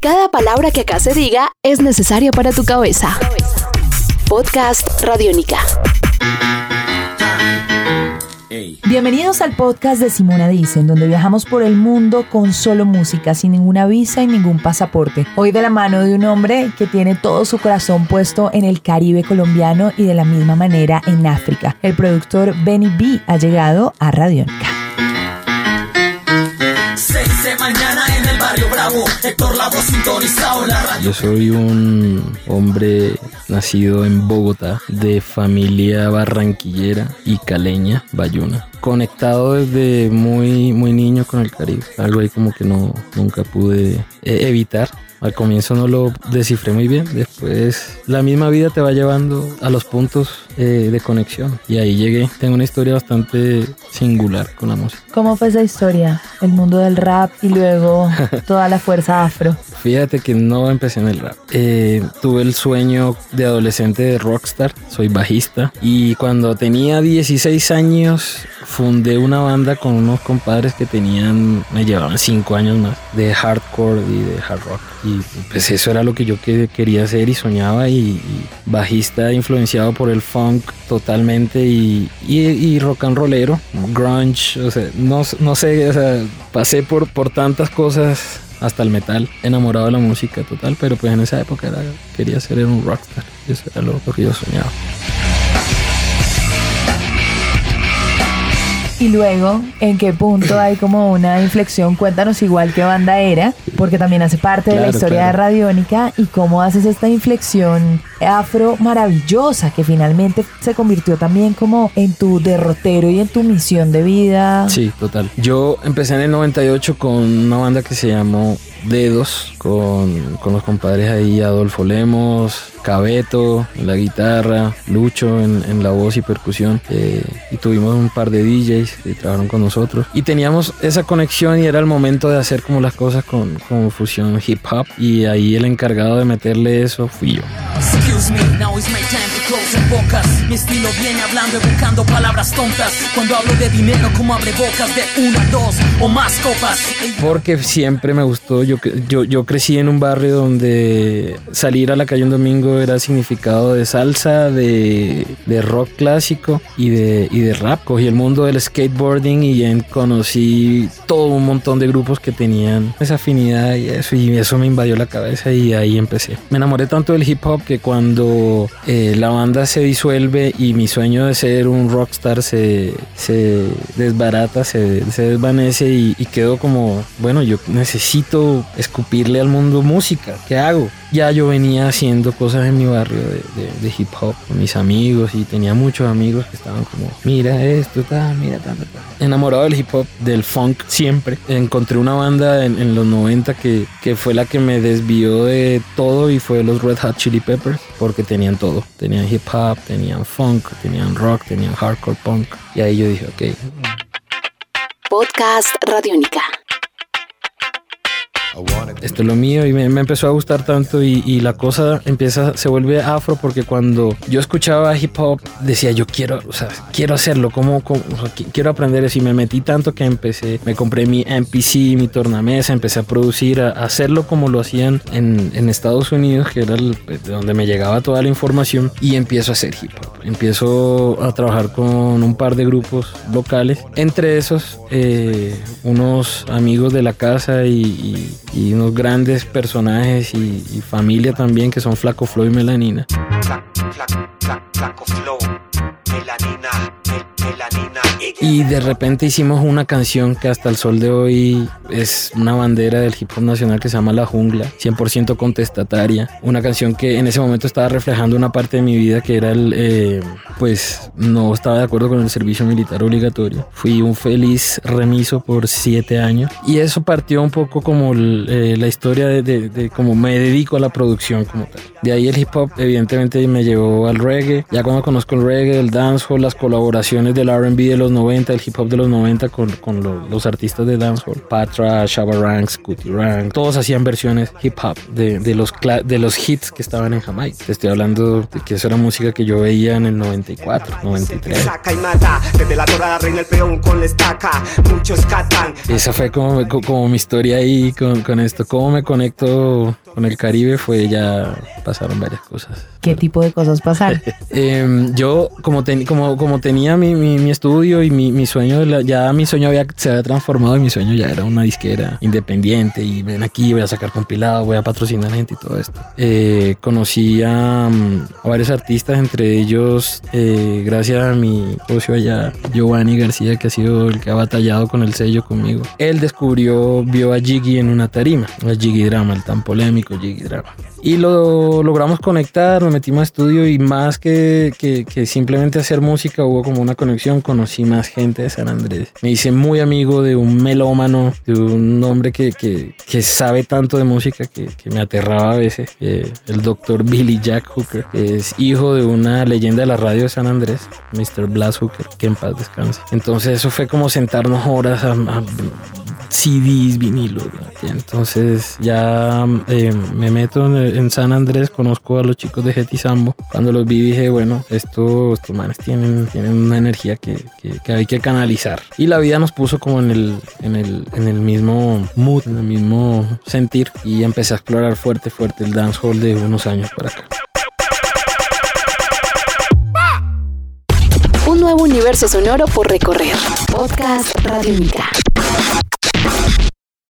Cada palabra que acá se diga es necesaria para tu cabeza. Podcast Radiónica. Bienvenidos al podcast de Simona Dicen, donde viajamos por el mundo con solo música, sin ninguna visa y ningún pasaporte. Hoy de la mano de un hombre que tiene todo su corazón puesto en el Caribe colombiano y de la misma manera en África. El productor Benny B ha llegado a Radiónica. Yo soy un hombre nacido en Bogotá, de familia barranquillera y caleña, bayuna. Conectado desde muy, muy niño con el Caribe. Algo ahí como que no, nunca pude eh, evitar. Al comienzo no lo descifré muy bien, después la misma vida te va llevando a los puntos eh, de conexión y ahí llegué. Tengo una historia bastante singular con la música. ¿Cómo fue esa historia? El mundo del rap y luego toda la fuerza afro. Fíjate que no empecé en el rap. Eh, tuve el sueño de adolescente de rockstar, soy bajista y cuando tenía 16 años fundé una banda con unos compadres que tenían, me llevaban 5 años más, de hardcore y de hard rock. Y pues eso era lo que yo quería hacer y soñaba y, bajista influenciado por el funk totalmente y, y, rock and rollero, grunge, o sea, no, no sé, o sea, pasé por, por tantas cosas hasta el metal, enamorado de la música total, pero pues en esa época era, quería ser un rockstar, eso era lo que yo soñaba. Y luego, ¿en qué punto hay como una inflexión? Cuéntanos igual qué banda era, porque también hace parte de la historia de Radiónica y cómo haces esta inflexión afro maravillosa que finalmente se convirtió también como en tu derrotero y en tu misión de vida. Sí, total. Yo empecé en el 98 con una banda que se llamó Dedos, con, con los compadres ahí, Adolfo Lemos, Cabeto en la guitarra, Lucho en, la voz y percusión. Eh, y tuvimos un par de DJs que trabajaron con nosotros. Y teníamos esa conexión y era el momento de hacer como las cosas con, con fusión hip hop. Y ahí el encargado de meterle eso fui yo. Mi estilo viene hablando palabras tontas. Cuando hablo de dinero, como abre bocas de una, dos o más copas. Porque siempre me gustó. Yo, yo, yo crecí en un barrio donde salir a la calle un domingo era significado de salsa, de, de rock clásico y de, y de rap. Cogí el mundo del skateboarding y conocí todo un montón de grupos que tenían esa afinidad y eso. Y eso me invadió la cabeza y ahí empecé. Me enamoré tanto del hip hop que cuando eh, la banda se disuelve y mi sueño de ser un rockstar se, se desbarata, se, se desvanece y, y quedo como, bueno, yo necesito escupirle al mundo música. ¿Qué hago? Ya yo venía haciendo cosas en mi barrio de, hip hop con mis amigos y tenía muchos amigos que estaban como, mira esto, tal, mira tanto, Enamorado del hip hop, del funk siempre. Encontré una banda en, en los 90 que, que fue la que me desvió de todo y fue los Red Hot Chili Peppers porque tenían todo. Tenían hip hop, tenían funk, tenían rock, tenían hardcore punk. Y ahí yo dije, ok. Podcast Radiónica esto es lo mío y me, empezó a gustar tanto y, la cosa empieza, se vuelve afro porque cuando yo escuchaba hip hop decía yo quiero, o sea, quiero hacerlo, como, quiero aprender eso y me metí tanto que empecé, me compré mi MPC, mi tornamesa, empecé a producir, a, hacerlo como lo hacían en, en Estados Unidos, que era el, pues, de donde me llegaba toda la información y empiezo a hacer hip hop. Empiezo a trabajar con un par de grupos locales, entre esos eh, unos amigos de la casa y y unos grandes personajes y, familia también que son Flaco Flow y Melanina. Y de repente hicimos una canción que hasta el sol de hoy es una bandera del hip hop nacional que se llama La Jungla, 100% contestataria. Una canción que en ese momento estaba reflejando una parte de mi vida que era el, eh, pues no estaba de acuerdo con el servicio militar obligatorio. Fui un feliz remiso por siete años y eso partió un poco como eh, la historia de, de, cómo me dedico a la producción como tal. De ahí el hip hop evidentemente me llevó al reggae. Ya cuando conozco el reggae, el dancehall, las colaboraciones del R&B de los 90, el hip hop de los 90 con, con los artistas de dancehall, Patra, Shabba Ranks, Cootie Rank, todos hacían versiones hip hop de, de, los, de los hits que estaban en Jamaica. Te estoy hablando de que eso era música que yo veía en el 94, 93. Esa fue como, como mi historia ahí con, con esto. Cómo me conecto con el Caribe fue ya pasaron varias cosas. ¿Qué tipo de cosas pasaron? Em, yo, como, como, como tenía mi, mi, estudio y mi, mi sueño, ya mi sueño había, se había transformado y mi sueño ya era una disquera independiente y ven aquí, voy a sacar compilado, voy a patrocinar gente y todo esto. Eh, conocí a, a, varios artistas, entre ellos, eh, gracias a mi socio allá, Giovanni García, que ha sido el que ha batallado con el sello conmigo. Él descubrió, vio a Jiggy en una tarima, a Jiggy Drama, el tan polémico Drama. Y lo logramos conectar, nos metimos a estudio y más que, que, simplemente hacer música hubo como una conexión, conocí más gente de San Andrés. Me hice muy amigo de un melómano, de un hombre que, que sabe tanto de música que, me aterraba a veces, el doctor Billy Jack Hooker, es hijo de una leyenda de la radio de San Andrés, Mr. Blas Hooker, que en paz descanse. Entonces eso fue como sentarnos horas a CDs, vinilos. Entonces ya eh, me meto en, San Andrés, conozco a los chicos de Getty Sambo. Cuando los vi dije, bueno, estos, estos manes tienen, tienen una energía que, que, hay que canalizar. Y la vida nos puso como en el, en el, en el mismo mood, en el mismo sentir. Y empecé a explorar fuerte, fuerte el dancehall de unos años para acá. Un nuevo universo sonoro por recorrer. Podcast Radio Mica.